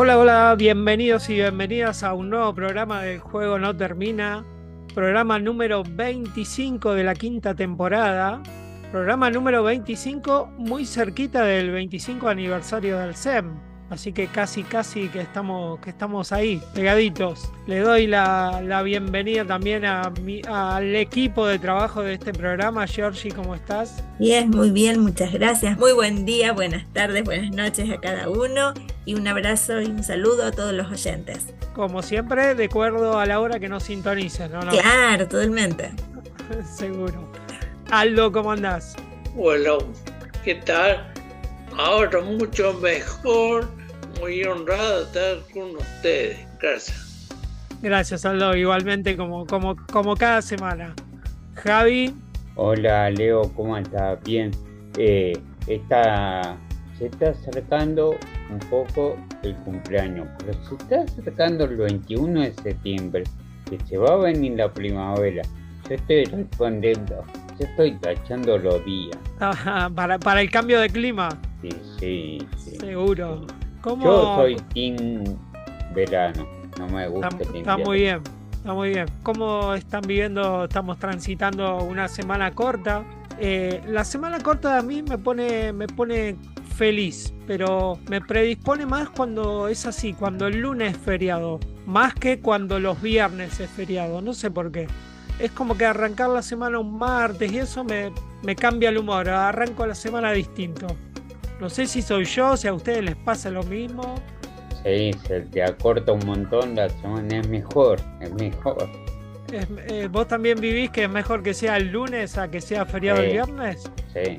Hola, hola, bienvenidos y bienvenidas a un nuevo programa del Juego No Termina, programa número 25 de la quinta temporada, programa número 25 muy cerquita del 25 aniversario del SEM, así que casi, casi que estamos, que estamos ahí, pegaditos. Le doy la, la bienvenida también a mi- al equipo de trabajo de este programa, Georgie, ¿cómo estás? Bien, muy bien, muchas gracias. Muy buen día, buenas tardes, buenas noches a cada uno y un abrazo y un saludo a todos los oyentes. Como siempre, de acuerdo a la hora que nos sintonicen, ¿no? no? Claro, totalmente. Seguro. Aldo, ¿cómo andás? Bueno, ¿qué tal? Ahora mucho mejor, muy honrado estar con ustedes. Gracias. Gracias, Aldo. Igualmente, como, como, como cada semana. Javi, Hola Leo, ¿cómo estás? Bien. Eh, está, se está acercando un poco el cumpleaños, pero se está acercando el 21 de septiembre, que se va a venir la primavera. Yo estoy respondiendo, yo estoy tachando los días. ajá, para, para el cambio de clima, Sí, sí, sí. seguro. ¿Cómo? Yo soy team verano, no me gusta Está, el está muy bien, está muy bien. ¿Cómo están viviendo? Estamos transitando una semana corta. Eh, la semana corta a mí me pone, me pone feliz, pero me predispone más cuando es así, cuando el lunes es feriado, más que cuando los viernes es feriado. No sé por qué. Es como que arrancar la semana un martes y eso me, me cambia el humor. Arranco la semana distinto. No sé si soy yo, si a ustedes les pasa lo mismo. Sí, se te acorta un montón, la semana es mejor, es mejor. Es- eh, ¿Vos también vivís que es mejor que sea el lunes a que sea feriado el viernes? Sí.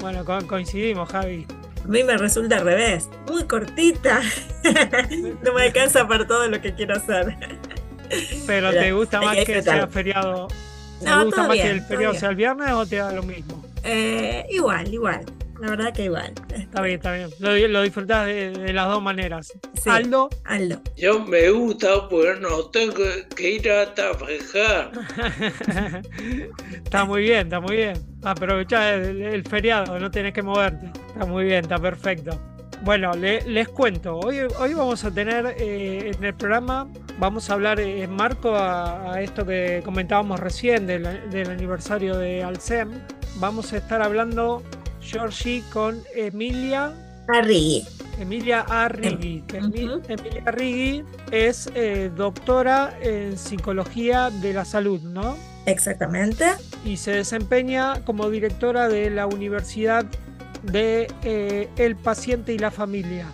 Bueno, co- coincidimos, Javi. A mí me resulta al revés, muy cortita. no me alcanza para todo lo que quiero hacer. Pero Pero ¿te gusta más que que sea feriado? ¿Te No, gusta todo más que bien, el todo feriado sea el viernes o te da lo mismo? Eh, igual, igual. La verdad que igual. Está bien, está bien. Lo, lo disfrutás de, de las dos maneras. Sí. Aldo, Aldo. Yo me gusta porque no tengo que ir a trabajar. está muy bien, está muy bien. Aprovechá el, el feriado, no tenés que moverte. Está muy bien, está perfecto. Bueno, le- les cuento. Hoy, hoy vamos a tener eh, en el programa, vamos a hablar eh, en marco a, a esto que comentábamos recién del, del aniversario de Alcem. Vamos a estar hablando, Georgie, con Emilia Arrigui. Emilia Arrigui. Ujú. Emilia Arrigui es eh, doctora en psicología de la salud, ¿no? Exactamente. Y se desempeña como directora de la Universidad de eh, El Paciente y la Familia.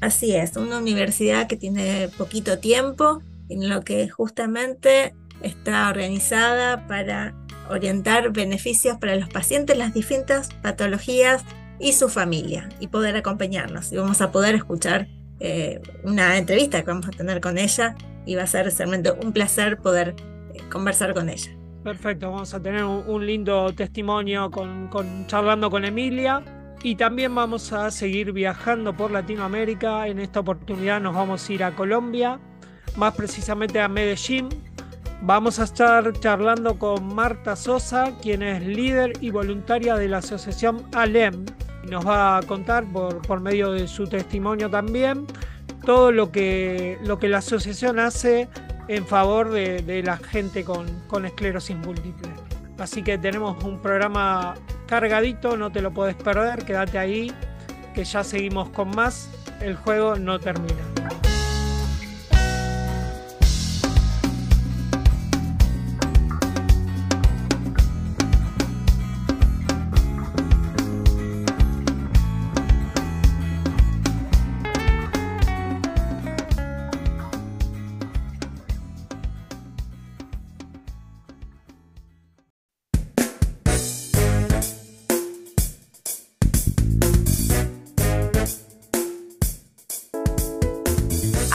Así es, una universidad que tiene poquito tiempo, en lo que justamente está organizada para orientar beneficios para los pacientes, las distintas patologías y su familia, y poder acompañarnos. Y vamos a poder escuchar eh, una entrevista que vamos a tener con ella, y va a ser realmente un placer poder eh, conversar con ella. Perfecto, vamos a tener un, lindo testimonio con, con- charlando con Emilia. Y también vamos a seguir viajando por Latinoamérica. En esta oportunidad nos vamos a ir a Colombia, más precisamente a Medellín. Vamos a estar charlando con Marta Sosa, quien es líder y voluntaria de la asociación ALEM. Nos va a contar por, por medio de su testimonio también todo lo que, lo que la asociación hace en favor de, de la gente con, con esclerosis múltiple. Así que tenemos un programa cargadito, no te lo puedes perder, quédate ahí, que ya seguimos con más. El juego no termina.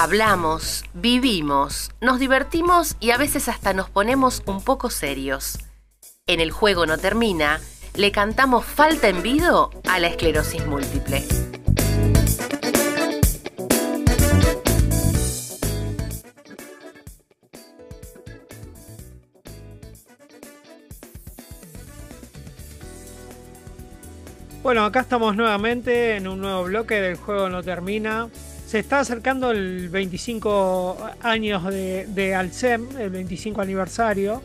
Hablamos, vivimos, nos divertimos y a veces hasta nos ponemos un poco serios. En el juego no termina, le cantamos falta en vido a la esclerosis múltiple. Bueno, acá estamos nuevamente en un nuevo bloque del juego no termina. Se está acercando el 25 años de, de Alcem, el 25 aniversario.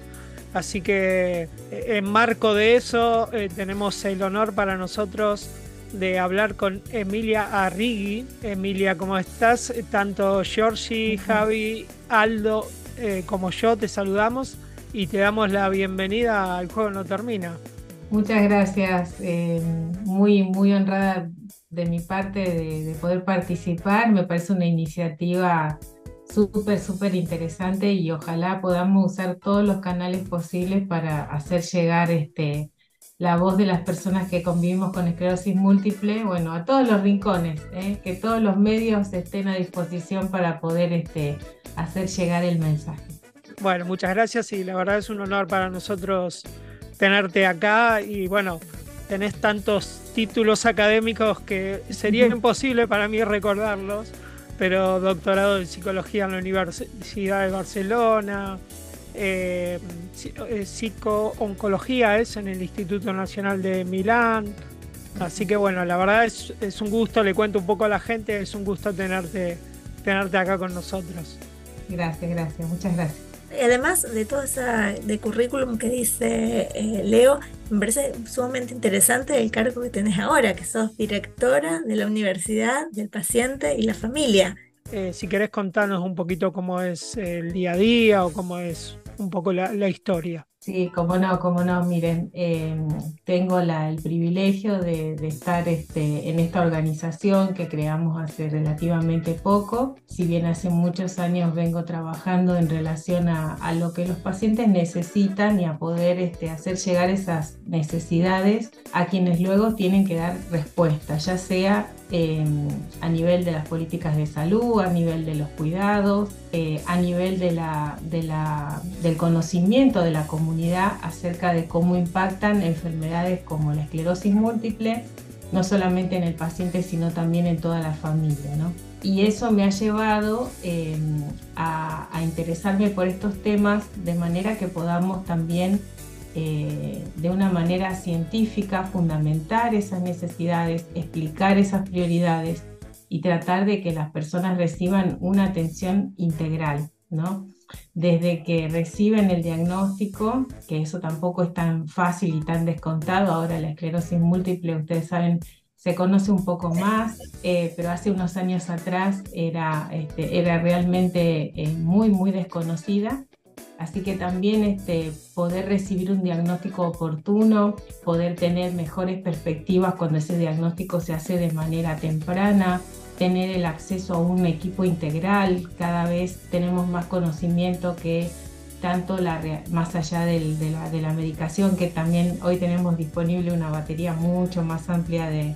Así que eh, en marco de eso eh, tenemos el honor para nosotros de hablar con Emilia Arrigui. Emilia, ¿cómo estás? Eh, Tanto Giorgi, Javi, Aldo como yo te saludamos y te damos la bienvenida al Juego No Termina. Muchas gracias, muy, muy honrada de mi parte de, de poder participar. Me parece una iniciativa súper, súper interesante y ojalá podamos usar todos los canales posibles para hacer llegar este, la voz de las personas que convivimos con esclerosis múltiple, bueno, a todos los rincones, ¿eh? que todos los medios estén a disposición para poder este, hacer llegar el mensaje. Bueno, muchas gracias y la verdad es un honor para nosotros tenerte acá y bueno, tenés tantos títulos académicos que sería imposible para mí recordarlos pero doctorado en psicología en la Universidad de Barcelona, eh, eh, psico-oncología es en el Instituto Nacional de Milán. Así que bueno, la verdad es, es, un gusto, le cuento un poco a la gente, es un gusto tenerte, tenerte acá con nosotros. Gracias, gracias, muchas gracias. Además de todo ese de currículum que dice eh, Leo, me parece sumamente interesante el cargo que tenés ahora, que sos directora de la Universidad del Paciente y la Familia. Eh, si querés contarnos un poquito cómo es el día a día o cómo es un poco la, la historia. Sí, cómo no, cómo no. Miren, em, tengo la, el privilegio de, estar este, en esta organización que creamos hace relativamente poco. Si bien hace muchos años vengo trabajando en relación a, a lo que los pacientes necesitan y a poder este, hacer llegar esas necesidades a quienes luego tienen que dar respuesta, ya sea eh, a nivel de las políticas de salud, a nivel de los cuidados, eh, a nivel de del conocimiento de la comunidad acerca de cómo impactan enfermedades como la esclerosis múltiple, no solamente en el paciente, sino también en toda la familia. ¿no? Y eso me ha llevado a, a interesarme por estos temas de manera que podamos también eh, de una manera científica, fundamentar esas necesidades, explicar esas prioridades y tratar de que las personas reciban una atención integral, ¿no? Desde que reciben el diagnóstico, que eso tampoco es tan fácil y tan descontado, ahora la esclerosis múltiple, ustedes saben, se conoce un poco más, eh, pero hace unos años atrás era, este, era realmente eh, muy, muy desconocida Así que también este, poder recibir un diagnóstico oportuno, poder tener mejores perspectivas cuando ese diagnóstico se hace de manera temprana, tener el acceso a un equipo integral, cada vez tenemos más conocimiento que tanto la, más allá de, la, de, la, medicación, que también hoy tenemos disponible una batería mucho más amplia de,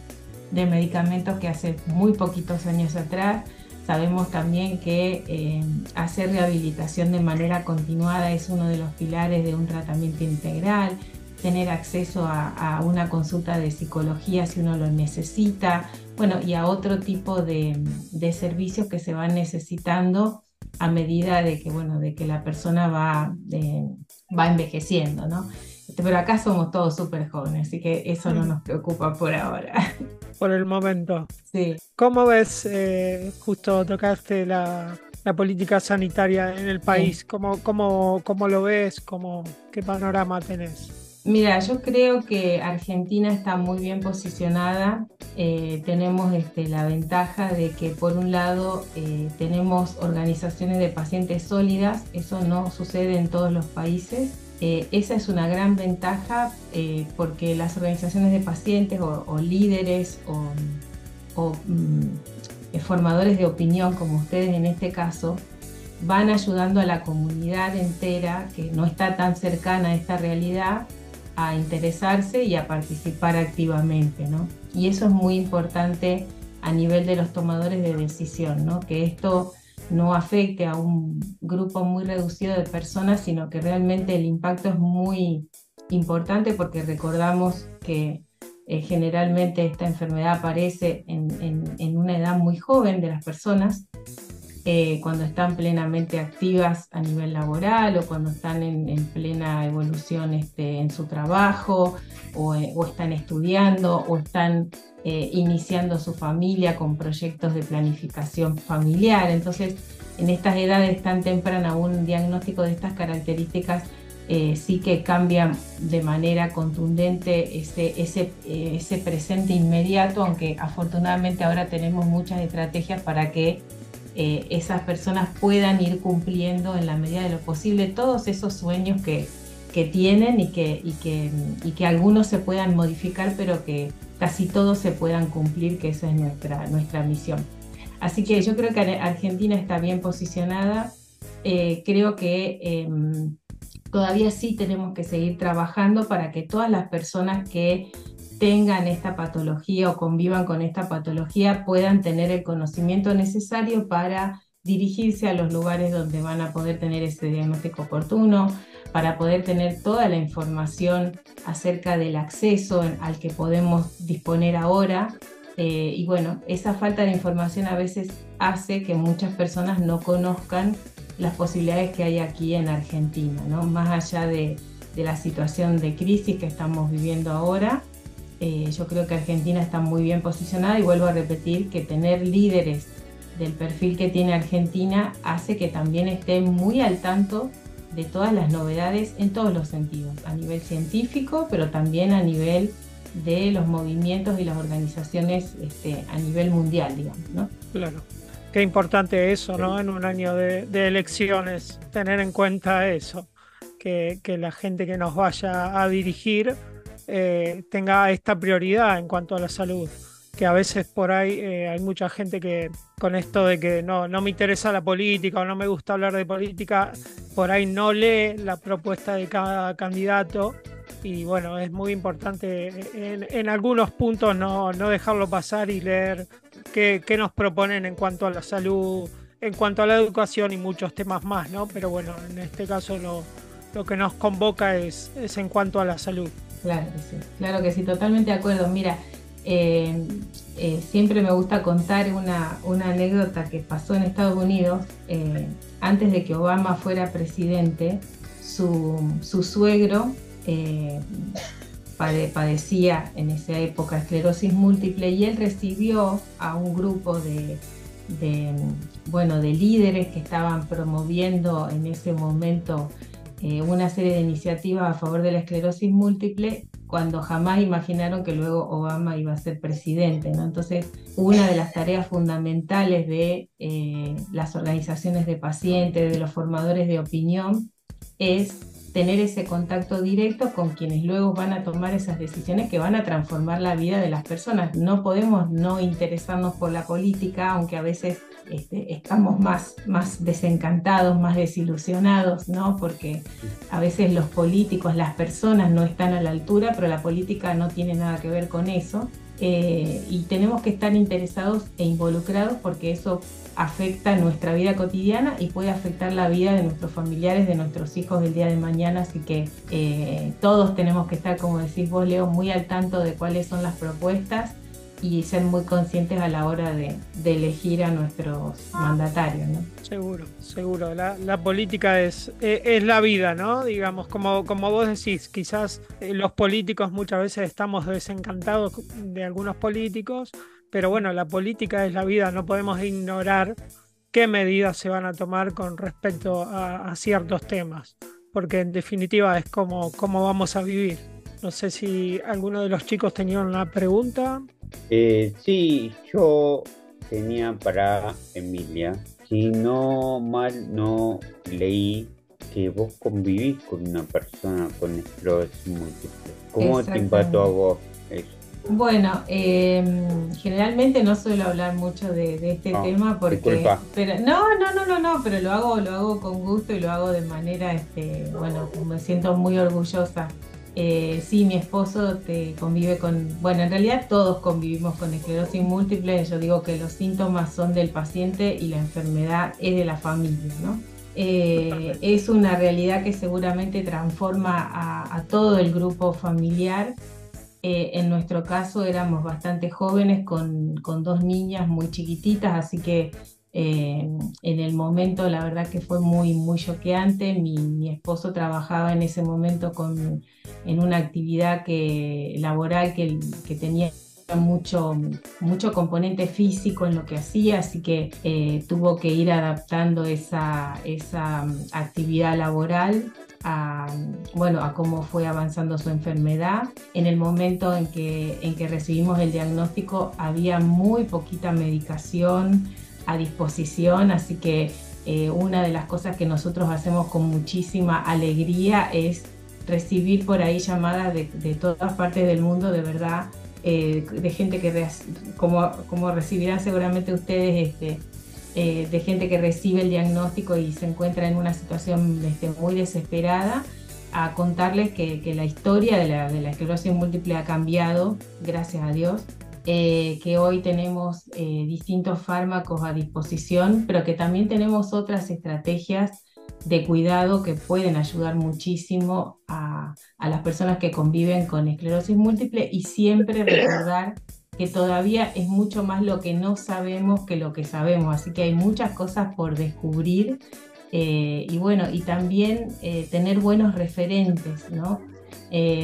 de medicamentos que hace muy poquitos años atrás. Sabemos también que eh, hacer rehabilitación de manera continuada es uno de los pilares de un tratamiento integral, tener acceso a, una consulta de psicología si uno lo necesita, bueno, y a otro tipo de, de servicios que se van necesitando a medida de que, bueno, de que la persona va, eh, va envejeciendo, ¿no? Pero acá somos todos súper jóvenes, así que eso no nos preocupa por ahora. Por el momento. Sí. ¿Cómo ves, eh, justo tocaste la, la, política sanitaria en el país? Sí. ¿Cómo, cómo, cómo lo ves? ¿Cómo, ¿Qué panorama tenés? Mira, yo creo que Argentina está muy bien posicionada. Eh, tenemos este, la ventaja de que por un lado eh, tenemos organizaciones de pacientes sólidas, eso no sucede en todos los países. Eh, esa es una gran ventaja eh, porque las organizaciones de pacientes o, líderes o, o mm, formadores de opinión, como ustedes en este caso, van ayudando a la comunidad entera que no está tan cercana a esta realidad a interesarse y a participar activamente. ¿no? Y eso es muy importante a nivel de los tomadores de decisión, ¿no? que esto no afecte a un grupo muy reducido de personas, sino que realmente el impacto es muy importante porque recordamos que eh, generalmente esta enfermedad aparece en, una edad muy joven de las personas, eh, cuando están plenamente activas a nivel laboral o cuando están en, plena evolución este, en su trabajo o, eh, están estudiando o están iniciando su familia con proyectos de planificación familiar. Entonces, en estas edades tan tempranas, un diagnóstico de estas características eh, sí que cambia de manera contundente eh, ese, presente inmediato, aunque afortunadamente ahora tenemos muchas estrategias para que eh, esas personas puedan ir cumpliendo en la medida de lo posible todos esos sueños que, que tienen y que, y, que, y que algunos se puedan modificar, pero que casi todos se puedan cumplir, que esa es nuestra, nuestra misión. Así que yo creo que Argentina está bien posicionada. creo que em, todavía sí tenemos que seguir trabajando para que todas las personas que tengan esta patología o convivan con esta patología puedan tener el conocimiento necesario para dirigirse a los lugares donde van a poder tener ese diagnóstico oportuno, para poder tener toda la información acerca del acceso al que podemos disponer ahora. Eh, y bueno, esa falta de información a veces hace que muchas personas no conozcan las posibilidades que hay aquí en Argentina, ¿no? más allá de, la situación de crisis que estamos viviendo ahora. Eh, yo creo que Argentina está muy bien posicionada y vuelvo a repetir que tener líderes del perfil que tiene Argentina hace que también esté muy al tanto de todas las novedades en todos los sentidos, a nivel científico, pero también a nivel de los movimientos y las organizaciones este, a nivel mundial, digamos. ¿no? Claro. Qué importante eso, ¿no? En un año de, elecciones, tener en cuenta eso, que, la gente que nos vaya a dirigir eh, tenga esta prioridad en cuanto a la salud. Que a veces por ahí eh, hay mucha gente que con esto de que no, no me interesa la política o no me gusta hablar de política, por ahí no lee la propuesta de cada candidato y bueno, es muy importante en, algunos puntos no, no, dejarlo pasar y leer qué, nos proponen en cuanto a la salud, en cuanto a la educación y muchos temas más, ¿no? Pero bueno, en este caso lo, lo que nos convoca es, es en cuanto a la salud. Claro que sí, claro que sí, totalmente de acuerdo. Mira, eh, eh, siempre me gusta contar una, anécdota que pasó en Estados Unidos eh, antes de que Obama fuera presidente. Su, su suegro padecía en esa época esclerosis múltiple y él recibió a un grupo de, bueno, de líderes que estaban promoviendo en ese momento eh, una serie de iniciativas a favor de la esclerosis múltiple cuando jamás imaginaron que luego Obama iba a ser presidente. Entonces, una de las tareas fundamentales de eh, las organizaciones de pacientes, de los formadores de opinión, es tener ese contacto directo con quienes luego van a tomar esas decisiones que van a transformar la vida de las personas. No podemos no interesarnos por la política, aunque a veces este, estamos más, más desencantados, más desilusionados, ¿no? Porque a veces los políticos, las personas no están a la altura, pero la política no tiene nada que ver con eso. Eh, y tenemos que estar interesados e involucrados porque eso afecta nuestra vida cotidiana y puede afectar la vida de nuestros familiares, de nuestros hijos el día de mañana, así que eh, todos tenemos que estar, como decís vos, Leo, muy al tanto de cuáles son las propuestas y ser muy conscientes a la hora de, elegir a nuestros mandatarios. ¿no? Seguro, seguro. La, política es, e, es, la vida, ¿no? Digamos, como, como vos decís, quizás eh, los políticos muchas veces estamos desencantados de algunos políticos, pero bueno, la política es la vida, no podemos ignorar qué medidas se van a tomar con respecto a, ciertos temas, porque en definitiva es como, cómo vamos a vivir. No sé si alguno de los chicos tenía una pregunta. Eh, sí, yo tenía para Emilia. Si no mal no leí que vos convivís con una persona con esclerosis múltiple. ¿Cómo te impactó a vos eso? Bueno, em, generalmente no suelo hablar mucho de, este tema porque, pero no, no, no, no, no, pero lo hago, lo hago con gusto y lo hago de manera, este, bueno, me siento muy orgullosa Eh, sí, mi esposo te convive con, bueno, en realidad todos convivimos con esclerosis múltiple. Yo digo que los síntomas son del paciente y la enfermedad es de la familia, ¿no? Eh, es una realidad que seguramente transforma a, todo el grupo familiar. Eh, en nuestro caso éramos bastante jóvenes con, con dos niñas muy chiquititas, así que eh, en el momento, la verdad que fue muy, muy choqueante. Mi, esposo trabajaba en ese momento con, en una actividad laboral que, que tenía mucho, mucho componente físico en lo que hacía, así que eh, tuvo que ir adaptando esa, esa mm, actividad laboral a, bueno, a cómo fue avanzando su enfermedad. En el momento en que, en que recibimos el diagnóstico había muy poquita medicación, a disposición, así que eh, una de las cosas que nosotros hacemos con muchísima alegría es recibir por ahí llamadas de, todas partes del mundo, de verdad, eh, de gente que, como, como recibirán seguramente ustedes, este, eh, de gente que recibe el diagnóstico y se encuentra en una situación este, muy desesperada, a contarles que, la historia de la, de la esclerosis múltiple ha cambiado, gracias a Dios, eh, que hoy tenemos eh, distintos fármacos a disposición, pero que también tenemos otras estrategias de cuidado que pueden ayudar muchísimo a, las personas que conviven con esclerosis múltiple y siempre recordar que todavía es mucho más lo que no sabemos que lo que sabemos, así que hay muchas cosas por descubrir eh, y bueno, y también tener buenos referentes, ¿no?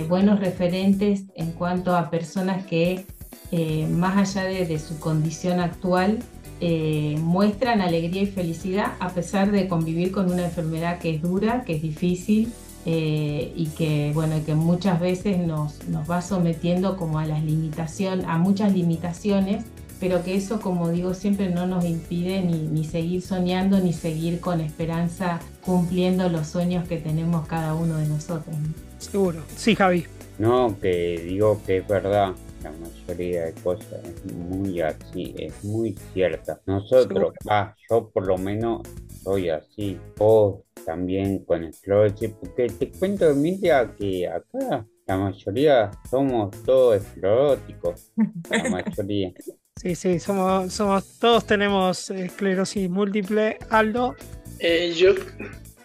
buenos referentes en cuanto a personas que eh, más allá de, su condición actual, eh, muestran alegría y felicidad a pesar de convivir con una enfermedad que es dura, que es difícil eh, y que, bueno, que muchas veces nos, nos va sometiendo como a las limitaciones, a muchas limitaciones, pero que eso, como digo siempre, no nos impide ni, ni seguir soñando ni seguir con esperanza cumpliendo los sueños que tenemos cada uno de nosotros. Seguro. Sí, Javi. No, que digo que es verdad la mayoría de cosas es muy así, es muy cierta. Nosotros, ah, yo por lo menos soy así, vos también con esclerosis, porque te cuento, Emilia, que acá la mayoría somos todos escleróticos, la mayoría. Sí, sí, somos, somos, todos tenemos esclerosis múltiple. Aldo. Eh, yo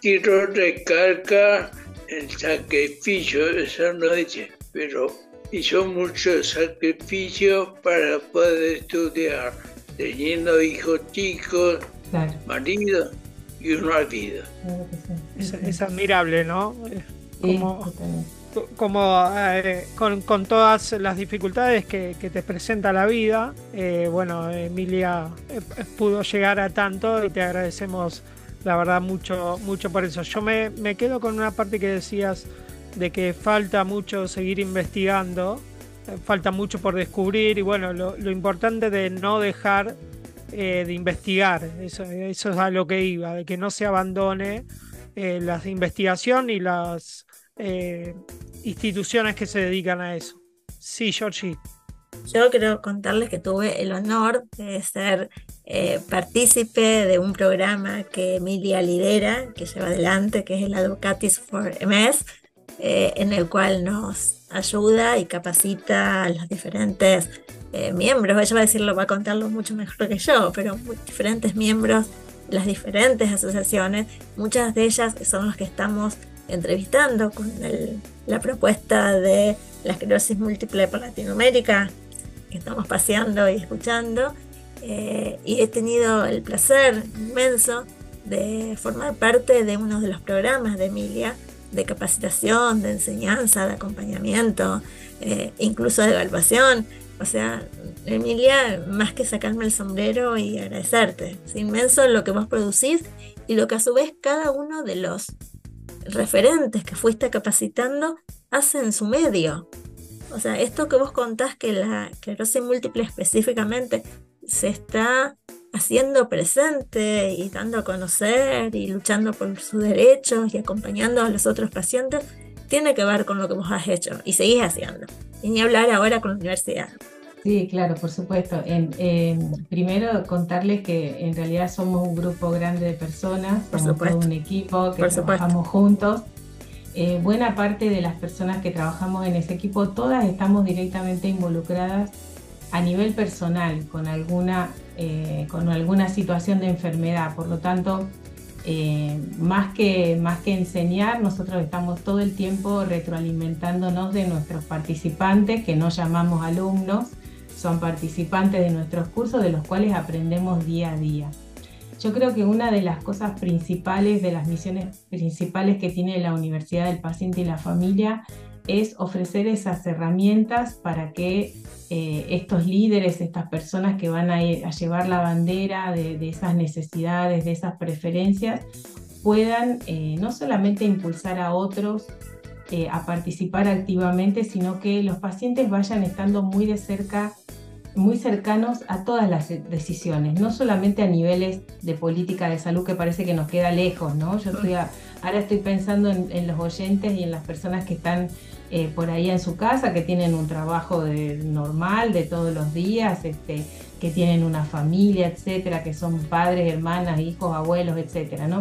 quiero recalcar el sacrificio, esa noche, pero hizo mucho sacrificio para poder estudiar, teniendo hijos chicos, marido y una vida. es, admirable, ¿no? Como, como eh, con, todas las dificultades que, te presenta la vida, eh, bueno, Emilia eh, pudo llegar a tanto y te agradecemos la verdad mucho, mucho por eso. Yo me, me quedo con una parte que decías de que falta mucho seguir investigando, eh, falta mucho por descubrir y bueno, lo, importante de no dejar eh, de investigar, eso, eso, es a lo que iba, de que no se abandone eh, la investigación y las instituciones que se dedican a eso. Sí, Georgie. Yo quiero contarles que tuve el honor de ser partícipe de un programa que Emilia lidera, que lleva adelante, que es el Advocates for MS, eh, en el cual nos ayuda y capacita a los diferentes eh, miembros. Ella va a decirlo, va a contarlo mucho mejor que yo, pero diferentes miembros las diferentes asociaciones, muchas de ellas son los que estamos entrevistando con la propuesta de la esclerosis múltiple por Latinoamérica, que estamos paseando y escuchando. Eh, y he tenido el placer inmenso de formar parte de uno de los programas de Emilia, de capacitación, de enseñanza, de acompañamiento, eh, incluso de evaluación. O sea, Emilia, más que sacarme el sombrero y agradecerte, es inmenso lo que vos producís y lo que a su vez cada uno de los referentes que fuiste capacitando hace en su medio. O sea, esto que vos contás que la esclerosis múltiple específicamente se está haciendo presente y dando a conocer y luchando por sus derechos y acompañando a los otros pacientes, tiene que ver con lo que vos has hecho y seguís haciendo. Y ni hablar ahora con la universidad. Sí, claro, por supuesto. primero contarles que en realidad somos un grupo grande de personas, somos todo un equipo que trabajamos juntos. eh, buena parte de las personas que trabajamos en ese equipo, todas estamos directamente involucradas a nivel personal con alguna, eh, con alguna situación de enfermedad. Por lo tanto, eh, más, que, más que enseñar, nosotros estamos todo el tiempo retroalimentándonos de nuestros participantes, que no llamamos alumnos, son participantes de nuestros cursos, de los cuales aprendemos día a día. Yo creo que una de las cosas principales, de las misiones principales que tiene la Universidad del Paciente y la Familia, es ofrecer esas herramientas para que eh, estos líderes, estas personas que van a, llevar la bandera de, esas necesidades, de esas preferencias, puedan eh, no solamente impulsar a otros eh, a participar activamente, sino que los pacientes vayan estando muy de cerca muy cercanos a todas las decisiones, no solamente a niveles de política de salud que parece que nos queda lejos, ¿no? Yo estoy ahora estoy pensando en, los oyentes y en las personas que están eh, por ahí en su casa, que tienen un trabajo normal de todos los días, este, que tienen una familia, etcétera, que son padres, hermanas, hijos, abuelos, etcétera, ¿no?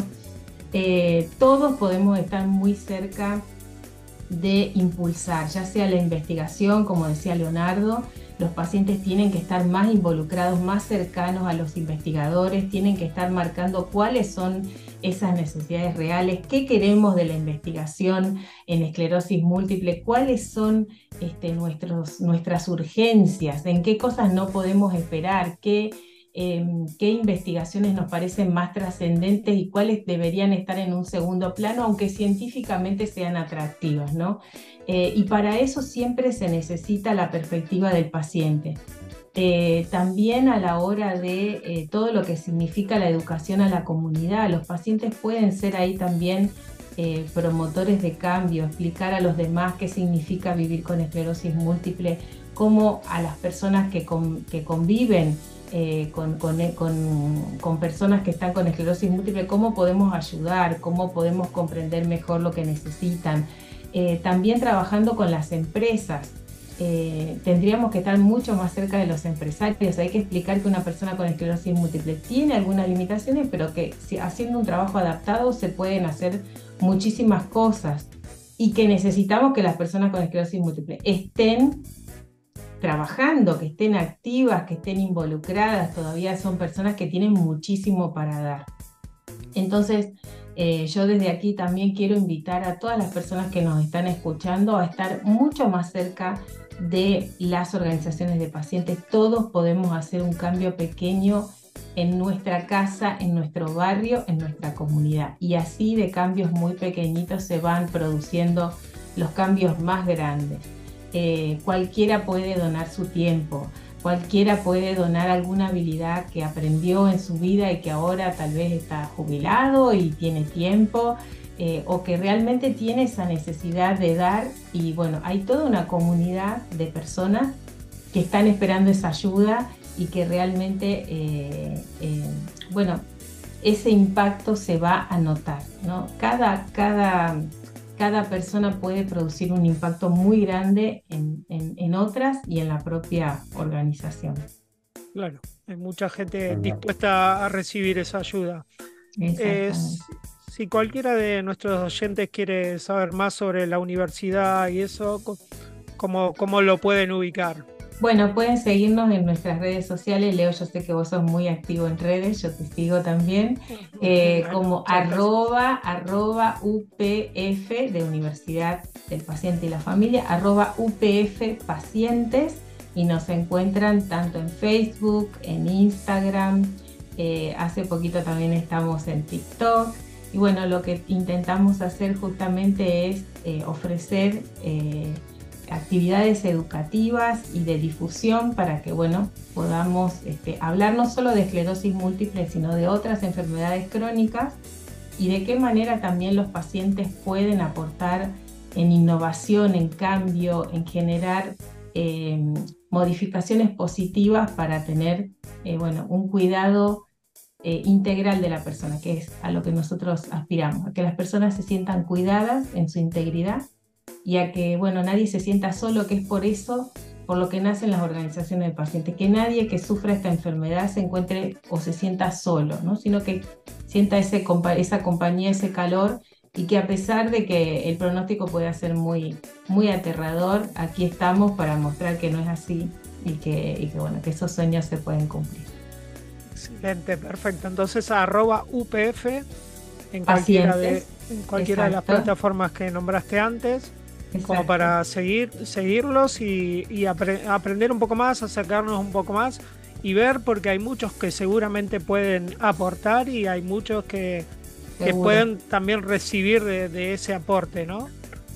Eh, todos podemos estar muy cerca de impulsar, ya sea la investigación, como decía Leonardo, los pacientes tienen que estar más involucrados, más cercanos a los investigadores, tienen que estar marcando cuáles son esas necesidades reales, qué queremos de la investigación en esclerosis múltiple, cuáles son este, nuestras urgencias, en qué cosas no podemos esperar, qué Em, qué investigaciones nos parecen más trascendentes y cuáles deberían estar en un segundo plano, aunque científicamente sean atractivas, ¿no? Eh, y para eso siempre se necesita la perspectiva del paciente. Eh, también a la hora de eh, todo lo que significa la educación a la comunidad, los pacientes pueden ser ahí también promotores de cambio, explicar a los demás qué significa vivir con esclerosis múltiple, cómo a las personas que, que conviven eh, con, con, personas que están con esclerosis múltiple, cómo podemos ayudar, cómo podemos comprender mejor lo que necesitan. Eh, también trabajando con las empresas. Eh, tendríamos que estar mucho más cerca de los empresarios. Hay que explicar que una persona con esclerosis múltiple tiene algunas limitaciones, pero que haciendo un trabajo adaptado se pueden hacer muchísimas cosas y que necesitamos que las personas con esclerosis múltiple estén trabajando, que estén activas, que estén involucradas, todavía son personas que tienen muchísimo para dar. Entonces, eh, yo desde aquí también quiero invitar a todas las personas que nos están escuchando a estar mucho más cerca de las organizaciones de pacientes. Todos podemos hacer un cambio pequeño en nuestra casa, en nuestro barrio, en nuestra comunidad. Y así de cambios muy pequeñitos se van produciendo los cambios más grandes. Eh, cualquiera puede donar su tiempo, cualquiera puede donar alguna habilidad que aprendió en su vida y que ahora tal vez está jubilado y tiene tiempo. Eh, o que realmente tiene esa necesidad de dar y bueno, hay toda una comunidad de personas que están esperando esa ayuda y que realmente, eh, bueno, ese impacto se va a notar, ¿no? Cada, cada cada persona puede producir un impacto muy grande en, otras y en la propia organización. Claro, hay mucha gente dispuesta a recibir esa ayuda. si cualquiera de nuestros oyentes quiere saber más sobre la universidad y eso, ¿cómo, cómo lo pueden ubicar? Bueno, pueden seguirnos en nuestras redes sociales. Leo, yo sé que vos sos muy activo en redes, yo te sigo también, eh, como arroba, arroba UPF de Universidad del Paciente y la Familia, arroba UPF Pacientes y nos encuentran tanto en Facebook, en Instagram, eh, hace poquito también estamos en TikTok. Y bueno, lo que intentamos hacer justamente es eh, ofrecer actividades educativas y de difusión para que bueno, podamos este, hablar no solo de esclerosis múltiple, sino de otras enfermedades crónicas y de qué manera también los pacientes pueden aportar en innovación, en cambio, en generar em, modificaciones positivas para tener eh, bueno, un cuidado eh, integral de la persona, que es a lo que nosotros aspiramos, a que las personas se sientan cuidadas en su integridad y a que, bueno, nadie se sienta solo, que es por eso por lo que nacen las organizaciones de pacientes, que nadie que sufra esta enfermedad se encuentre o se sienta solo, ¿no? sino que sienta ese, esa compañía, ese calor y que a pesar de que el pronóstico pueda ser muy, muy aterrador, aquí estamos para mostrar que no es así y que, y que, bueno, que esos sueños se pueden cumplir. Excelente, perfecto. Entonces, arroba UPF en cualquiera, de, en cualquiera de las plataformas que nombraste antes, como para seguir, seguirlos y, y apre- aprender un poco más, acercarnos un poco más y ver, porque hay muchos que seguramente pueden aportar y hay muchos que, que pueden también recibir de, de ese aporte, ¿no?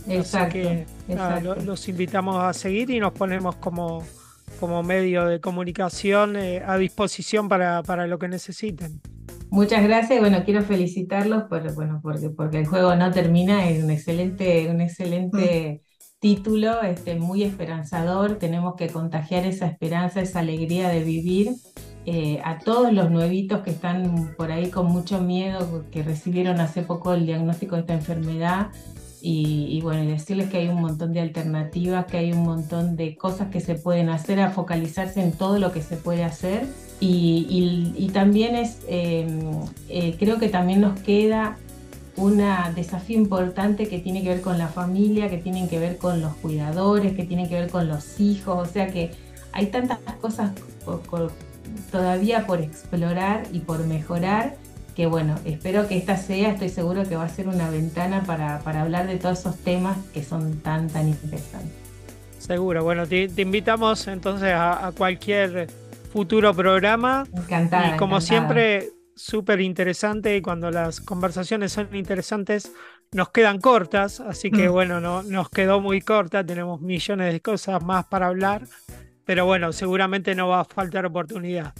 Exacto, Así que nada, exacto. los invitamos a seguir y nos ponemos como, como medio de comunicación eh, a disposición para, para lo que necesiten. Muchas gracias bueno, quiero felicitarlos por, bueno, porque, porque el juego no termina, es un excelente, un excelente título, este, muy esperanzador, tenemos que contagiar esa esperanza, esa alegría de vivir eh, a todos los nuevitos que están por ahí con mucho miedo, que recibieron hace poco el diagnóstico de esta enfermedad. Y, y bueno, decirles que hay un montón de alternativas, que hay un montón de cosas que se pueden hacer, a focalizarse en todo lo que se puede hacer. Y, y- también es, eh, eh, creo que también nos queda un desafío importante que tiene que ver con la familia, que tiene que ver con los cuidadores, que tiene que ver con los hijos, o sea que hay tantas cosas todavía por explorar y por mejorar, que bueno, espero que esta sea, estoy seguro que va a ser una ventana para, para hablar de todos esos temas que son tan, tan interesantes. Seguro, bueno, te, te invitamos entonces a, a cualquier futuro programa Encantada. y como encantada. siempre, súper interesante y cuando las conversaciones son interesantes nos quedan cortas, así que Mm. bueno, no, nos quedó muy corta, tenemos millones de cosas más para hablar, pero bueno, seguramente no va a faltar oportunidad.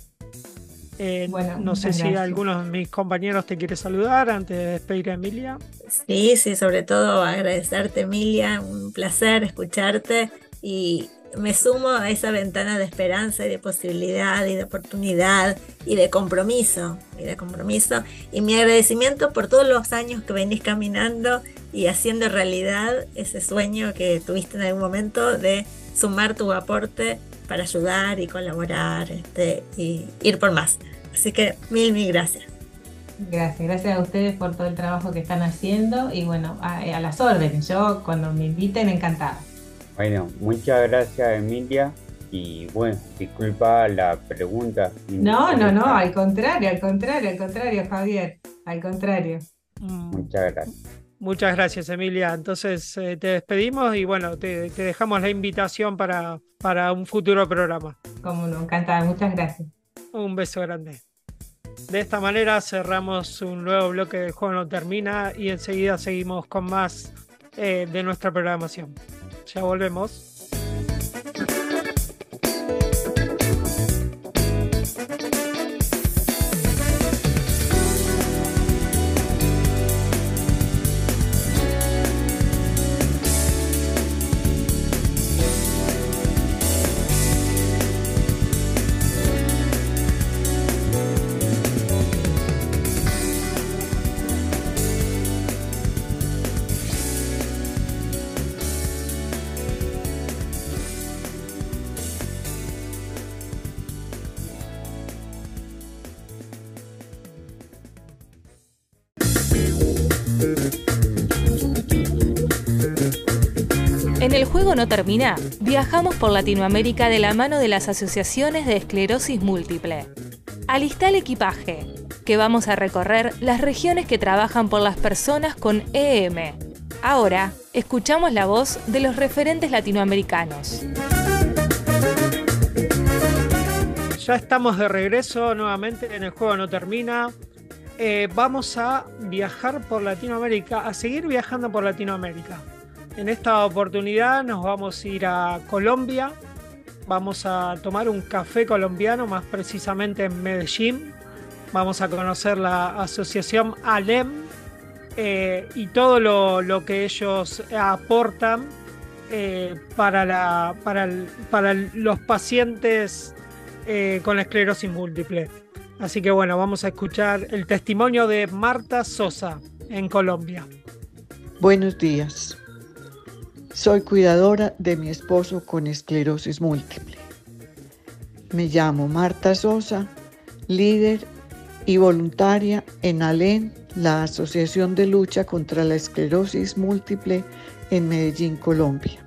Eh, Bueno, no sé si gracias. alguno de mis compañeros te quiere saludar antes de despedir a Emilia. Sí, sí, sobre todo agradecerte, Emilia, un placer escucharte y me sumo a esa ventana de esperanza y de posibilidad y de oportunidad y de compromiso, y de compromiso. Y mi agradecimiento por todos los años que venís caminando y haciendo realidad ese sueño que tuviste en algún momento de sumar tu aporte para ayudar y colaborar este, y ir por más. Así que mil, mil gracias. Gracias, gracias a ustedes por todo el trabajo que están haciendo y bueno, a, a las órdenes. Yo cuando me inviten, encantada. Bueno, muchas gracias Emilia y bueno, disculpa la pregunta. No, no, no, al contrario, al contrario, al contrario, Javier, al contrario. Muchas gracias. Muchas gracias, Emilia. Entonces eh, te despedimos y bueno, te, te dejamos la invitación para, para un futuro programa. Como no, encantada, muchas gracias. Un beso grande. De esta manera cerramos un nuevo bloque del juego no termina y enseguida seguimos con más eh, de nuestra programación. Ya volvemos. No termina, viajamos por Latinoamérica de la mano de las asociaciones de esclerosis múltiple. Alista el equipaje, que vamos a recorrer las regiones que trabajan por las personas con EM. Ahora, escuchamos la voz de los referentes latinoamericanos. Ya estamos de regreso nuevamente en el juego no termina. Eh, vamos a viajar por Latinoamérica, a seguir viajando por Latinoamérica. En esta oportunidad nos vamos a ir a Colombia. Vamos a tomar un café colombiano, más precisamente en Medellín. Vamos a conocer la asociación ALEM eh, y todo lo, que ellos aportan eh, para los pacientes eh, con esclerosis múltiple. Así que bueno, vamos a escuchar el testimonio de Marta Sosa en Colombia. Buenos días. Soy cuidadora de mi esposo con esclerosis múltiple. Me llamo Marta Sosa, líder y voluntaria en ALEN, la Asociación de Lucha contra la Esclerosis Múltiple en Medellín, Colombia.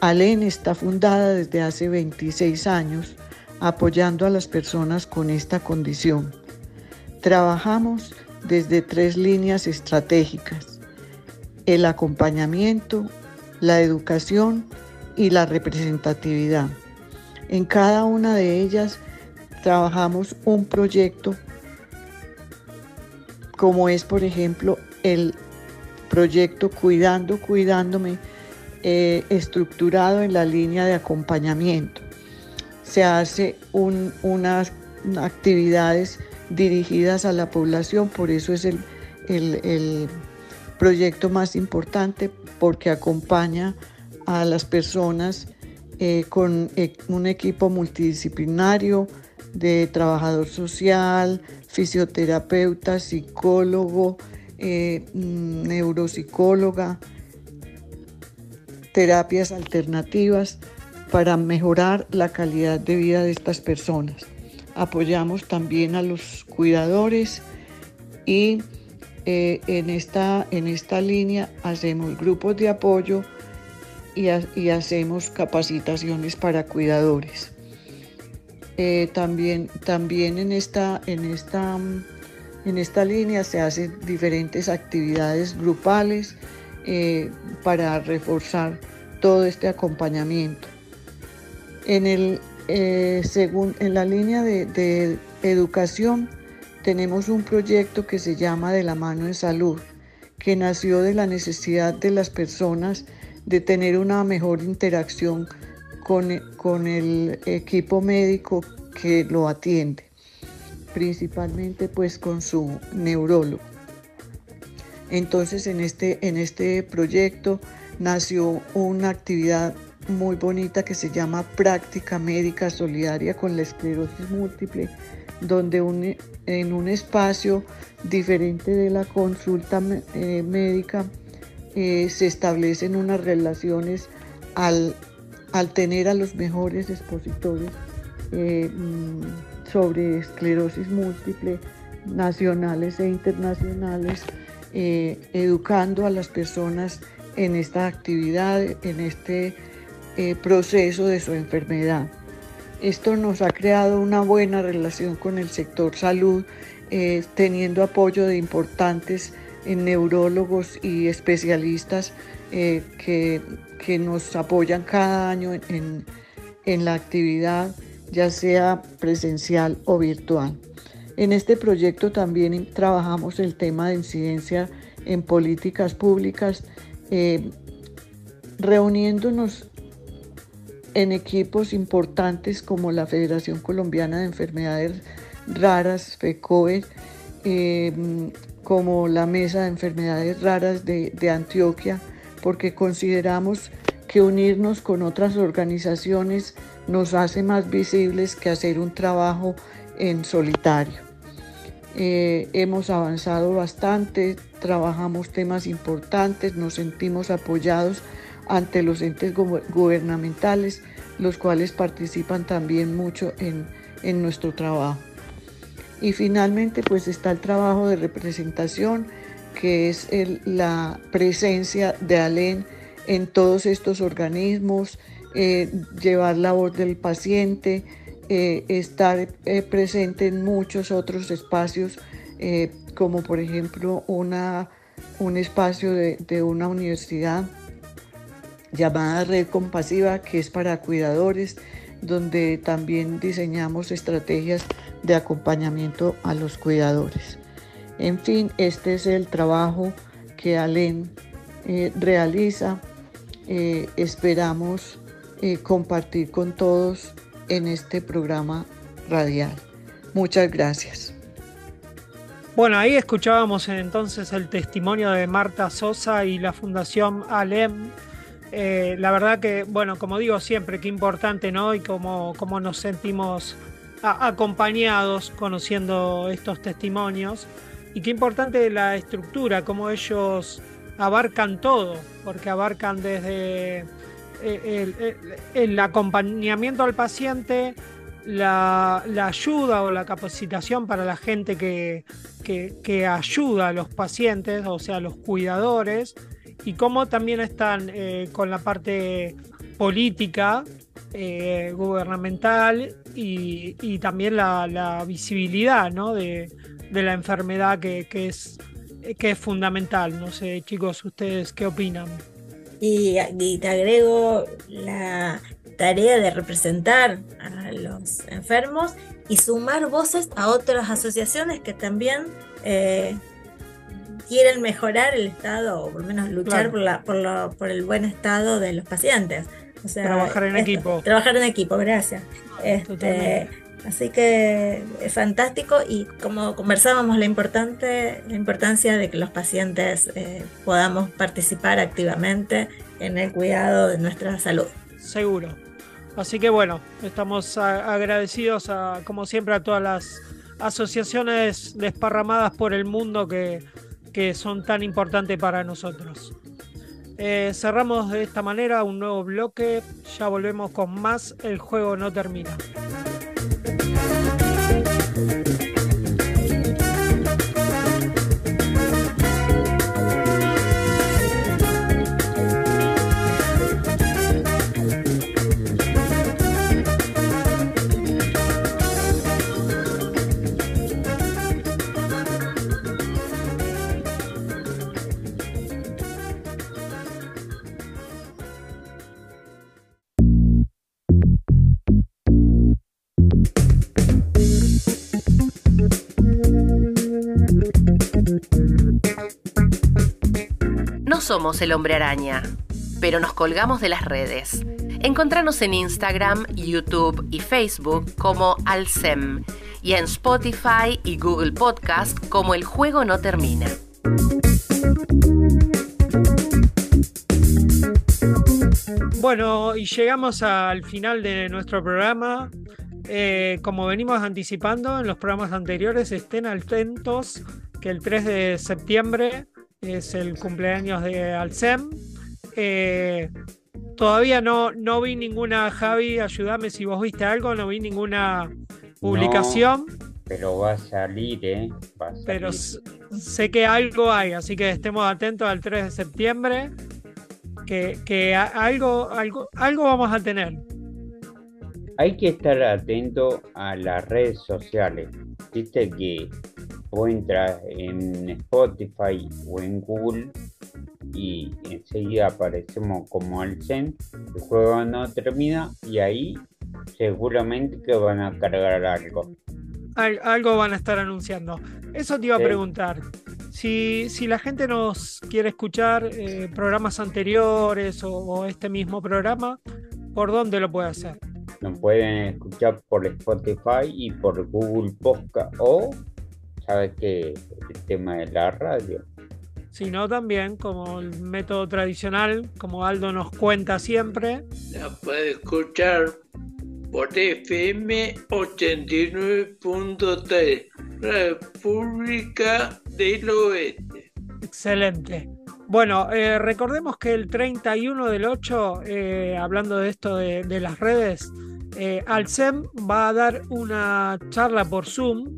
ALEN está fundada desde hace 26 años apoyando a las personas con esta condición. Trabajamos desde tres líneas estratégicas, el acompañamiento, la educación y la representatividad. En cada una de ellas trabajamos un proyecto como es por ejemplo el proyecto Cuidando, Cuidándome, eh, estructurado en la línea de acompañamiento. Se hace unas actividades dirigidas a la población, por eso es el, el proyecto más importante, porque acompaña a las personas eh, con eh, un equipo multidisciplinario de trabajador social, fisioterapeuta, psicólogo, eh, mm, neuropsicóloga, terapias alternativas para mejorar la calidad de vida de estas personas. Apoyamos también a los cuidadores y en, esta, en esta línea hacemos grupos de apoyo y, hacemos capacitaciones para cuidadores. Eh, también, también en, esta, en, esta, en esta línea se hacen diferentes actividades grupales eh, para reforzar todo este acompañamiento. En, el, eh, según, en la línea de educación tenemos un proyecto que se llama De la mano en salud, que nació de la necesidad de las personas de tener una mejor interacción con, con el equipo médico que lo atiende, principalmente pues con su neurólogo. Entonces en este, en este proyecto nació una actividad muy bonita que se llama Práctica Médica Solidaria con la Esclerosis Múltiple, donde en un espacio diferente de la consulta eh, médica eh, se establecen unas relaciones al, tener a los mejores expositores eh, mm, sobre esclerosis múltiple, nacionales e internacionales, educando a las personas en esta actividad, en este proceso de su enfermedad. Esto nos ha creado una buena relación con el sector salud, teniendo apoyo de importantes en neurólogos y especialistas eh, que, nos apoyan cada año en, en la actividad, ya sea presencial o virtual. En este proyecto también trabajamos el tema de incidencia en políticas públicas, eh, reuniéndonos en equipos importantes como la Federación Colombiana de Enfermedades Raras, FECOE, eh, como la Mesa de Enfermedades Raras de, Antioquia, porque consideramos que unirnos con otras organizaciones nos hace más visibles que hacer un trabajo en solitario. Eh, hemos avanzado bastante, trabajamos temas importantes, nos sentimos apoyados ante los entes gubernamentales, los cuales participan también mucho en, en nuestro trabajo. Y finalmente pues está el trabajo de representación, que es la presencia de ALEN en todos estos organismos, eh, llevar la voz del paciente, eh, estar eh, presente en muchos otros espacios, como por ejemplo una, un espacio de, de una universidad llamada Red Compasiva, que es para cuidadores, donde también diseñamos estrategias de acompañamiento a los cuidadores. En fin, este es el trabajo que Alen eh, realiza. Eh, esperamos eh, compartir con todos en este programa radial. Muchas gracias. Bueno, ahí escuchábamos entonces el testimonio de Marta Sosa y la Fundación Alem. La verdad que, bueno, como digo siempre, qué importante, ¿no? Y cómo, cómo nos sentimos acompañados conociendo estos testimonios y qué importante la estructura, cómo ellos abarcan todo, porque abarcan desde eh, el, acompañamiento al paciente, la, ayuda o la capacitación para la gente que, que ayuda a los pacientes, o sea, los cuidadores, y cómo también están eh, con la parte política, eh, gubernamental y, y también la, visibilidad ¿no? de, de la enfermedad que, que es, que es fundamental. No sé, chicos, ¿ustedes qué opinan? Y, y te agrego la tarea de representar a los enfermos y sumar voces a otras asociaciones que también eh, quieren mejorar el estado o por lo menos luchar Claro. por, la, por, lo- por el buen estado de los pacientes. O sea, Trabajar en esto- equipo. Trabajar en equipo, gracias. Este, así que es fantástico y como conversábamos la importante, la importancia de que los pacientes eh, podamos participar activamente en el cuidado de nuestra salud. Seguro. Así que bueno, estamos a- agradecidos a, como siempre a todas las asociaciones desparramadas por el mundo que, que son tan importantes para nosotros. Eh, cerramos de esta manera un nuevo bloque, ya volvemos con más, el juego no termina. Somos el hombre araña, pero nos colgamos de las redes. Encontranos en Instagram, YouTube y Facebook como Alcem y en Spotify y Google Podcast como El Juego No Termina. Bueno, y llegamos al final de nuestro programa. Eh, como venimos anticipando en los programas anteriores, estén atentos que el 3 de septiembre es el cumpleaños de Alcem. Eh, todavía no, no vi ninguna, Javi, ayúdame si vos viste algo, no vi ninguna publicación, Pero va a salir, ¿eh? Va a pero salir. sé que algo hay, así que estemos atentos al 3 de septiembre, que, que algo, algo, algo vamos a tener. Hay que estar atento a las redes sociales. Viste que entras en Spotify o en Google y enseguida aparecemos como Alcen, el juego no termina y ahí seguramente que van a cargar algo. Al- algo van a estar anunciando. Eso te iba a preguntar. Si, si la gente nos quiere escuchar eh, programas anteriores o, o este mismo programa, ¿por dónde lo puede hacer? Nos pueden escuchar por Spotify y por Google Podcast o, ¿sabes qué? El tema de la radio. Si no, también, como el método tradicional, como Aldo nos cuenta siempre, La puede escuchar por FM 89.3, República del Oeste. Excelente. Bueno, eh, recordemos que el 31 del 8, eh, hablando de esto de, de las redes, eh, Alcem va a dar una charla por Zoom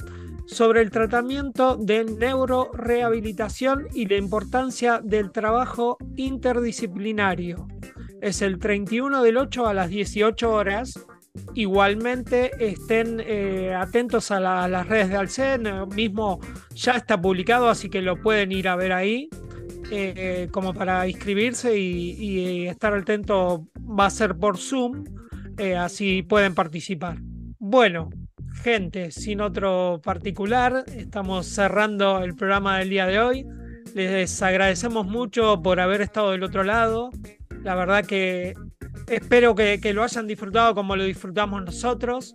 sobre el tratamiento de neurorehabilitación y la importancia del trabajo interdisciplinario. Es el 31 del 8 a las 18 horas. Igualmente estén eh, atentos a, la- a las redes de Alcen, eh, mismo ya está publicado, así que lo pueden ir a ver ahí, eh, como para inscribirse y, estar atento, va a ser por Zoom, así pueden participar. Bueno, gente, sin otro particular, estamos cerrando el programa del día de hoy. Les agradecemos mucho por haber estado del otro lado. La verdad que espero que, que lo hayan disfrutado como lo disfrutamos nosotros.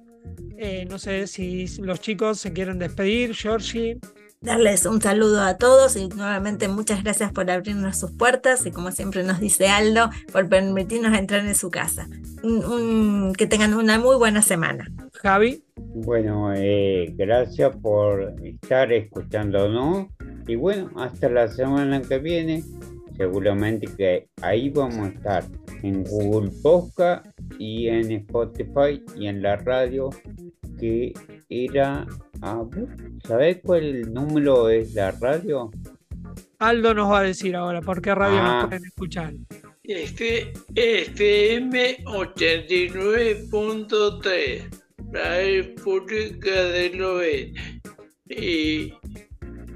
Eh, no sé si los chicos se quieren despedir, Georgie. Darles un saludo a todos y nuevamente muchas gracias por abrirnos sus puertas y como siempre nos dice Aldo, por permitirnos entrar en su casa. Un- un- que tengan una muy buena semana. Javi. Bueno, eh, gracias por estar escuchándonos y bueno, hasta la semana que viene. Seguramente que ahí vamos a estar en Google Podcast y en Spotify y en la radio que era... ¿Sabés cuál número es la radio? Aldo nos va a decir ahora por qué radio Ah. nos pueden escuchar. F- FM 89.3, Radio Pública del Oeste. Y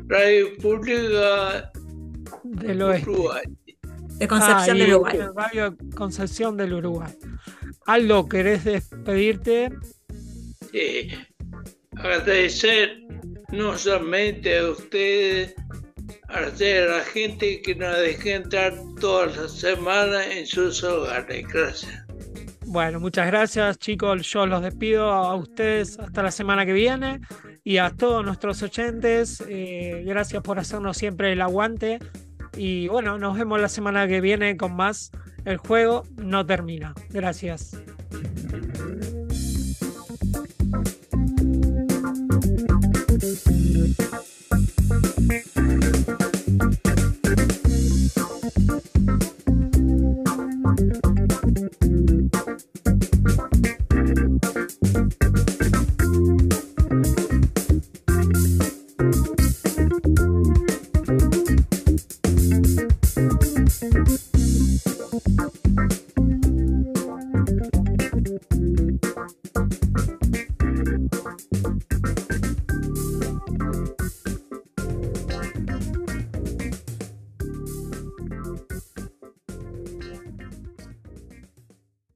Radio Pública Del oeste. Uruguay. De Concepción Ah, y del Uruguay. Radio Concepción del Uruguay. Aldo, ¿querés despedirte? Sí. Agradecer no solamente a ustedes, agradecer a la gente que nos deja entrar todas las semanas en sus hogares. Gracias. Bueno, muchas gracias chicos. Yo los despido a ustedes hasta la semana que viene y a todos nuestros oyentes. eh, gracias por hacernos siempre el aguante. Y bueno, nos vemos la semana que viene con más. El juego no termina. Gracias.